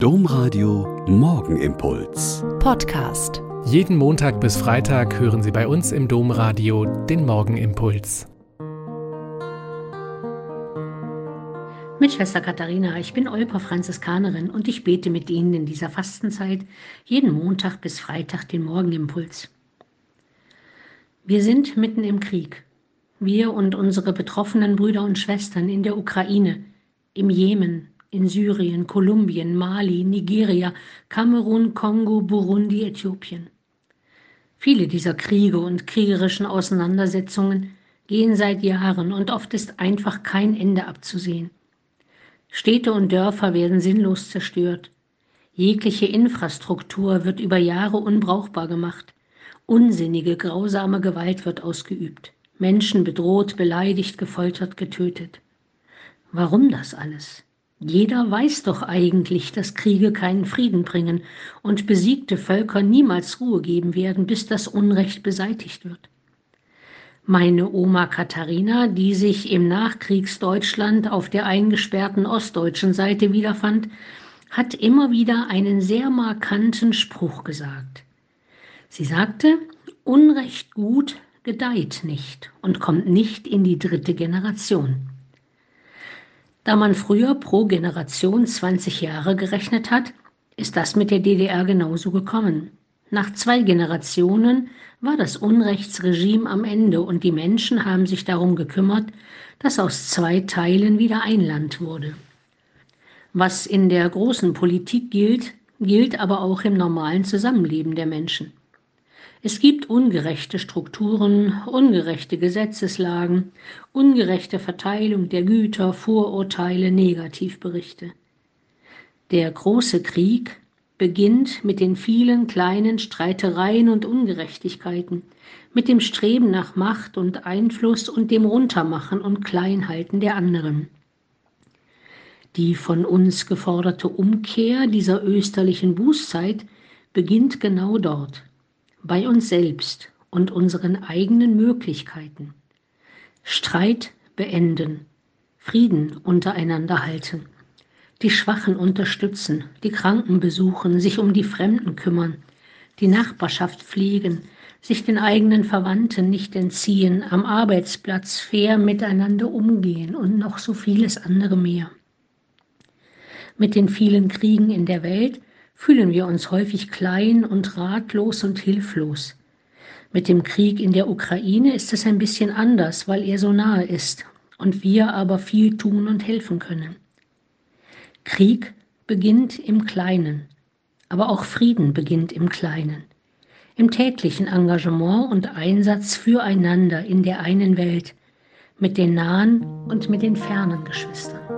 Domradio Morgenimpuls. Podcast. Jeden Montag bis Freitag hören Sie bei uns im Domradio den Morgenimpuls. Mit Schwester Katharina, ich bin Olper Franziskanerin und ich bete mit Ihnen in dieser Fastenzeit jeden Montag bis Freitag den Morgenimpuls. Wir sind mitten im Krieg. Wir und unsere betroffenen Brüder und Schwestern in der Ukraine, im Jemen, in Syrien, Kolumbien, Mali, Nigeria, Kamerun, Kongo, Burundi, Äthiopien. Viele dieser Kriege und kriegerischen Auseinandersetzungen gehen seit Jahren und oft ist einfach kein Ende abzusehen. Städte und Dörfer werden sinnlos zerstört. Jegliche Infrastruktur wird über Jahre unbrauchbar gemacht. Unsinnige, grausame Gewalt wird ausgeübt. Menschen bedroht, beleidigt, gefoltert, getötet. Warum das alles? Jeder weiß doch eigentlich, dass Kriege keinen Frieden bringen und besiegte Völker niemals Ruhe geben werden, bis das Unrecht beseitigt wird. Meine Oma Katharina, die sich im Nachkriegsdeutschland auf der eingesperrten ostdeutschen Seite wiederfand, hat immer wieder einen sehr markanten Spruch gesagt. Sie sagte, Unrecht gut gedeiht nicht und kommt nicht in die dritte Generation. Da man früher pro Generation 20 Jahre gerechnet hat, ist das mit der DDR genauso gekommen. Nach zwei Generationen war das Unrechtsregime am Ende und die Menschen haben sich darum gekümmert, dass aus zwei Teilen wieder ein Land wurde. Was in der großen Politik gilt, gilt aber auch im normalen Zusammenleben der Menschen. Es gibt ungerechte Strukturen, ungerechte Gesetzeslagen, ungerechte Verteilung der Güter, Vorurteile, Negativberichte. Der große Krieg beginnt mit den vielen kleinen Streitereien und Ungerechtigkeiten, mit dem Streben nach Macht und Einfluss und dem Runtermachen und Kleinhalten der anderen. Die von uns geforderte Umkehr dieser österlichen Bußzeit beginnt genau dort bei uns selbst und unseren eigenen Möglichkeiten. Streit beenden, Frieden untereinander halten, die Schwachen unterstützen, die Kranken besuchen, sich um die Fremden kümmern, die Nachbarschaft pflegen, sich den eigenen Verwandten nicht entziehen, am Arbeitsplatz fair miteinander umgehen und noch so vieles andere mehr. Mit den vielen Kriegen in der Welt fühlen wir uns häufig klein und ratlos und hilflos. Mit dem Krieg in der Ukraine ist es ein bisschen anders, weil er so nahe ist und wir aber viel tun und helfen können. Krieg beginnt im Kleinen, aber auch Frieden beginnt im Kleinen, im täglichen Engagement und Einsatz füreinander in der einen Welt, mit den nahen und mit den fernen Geschwistern.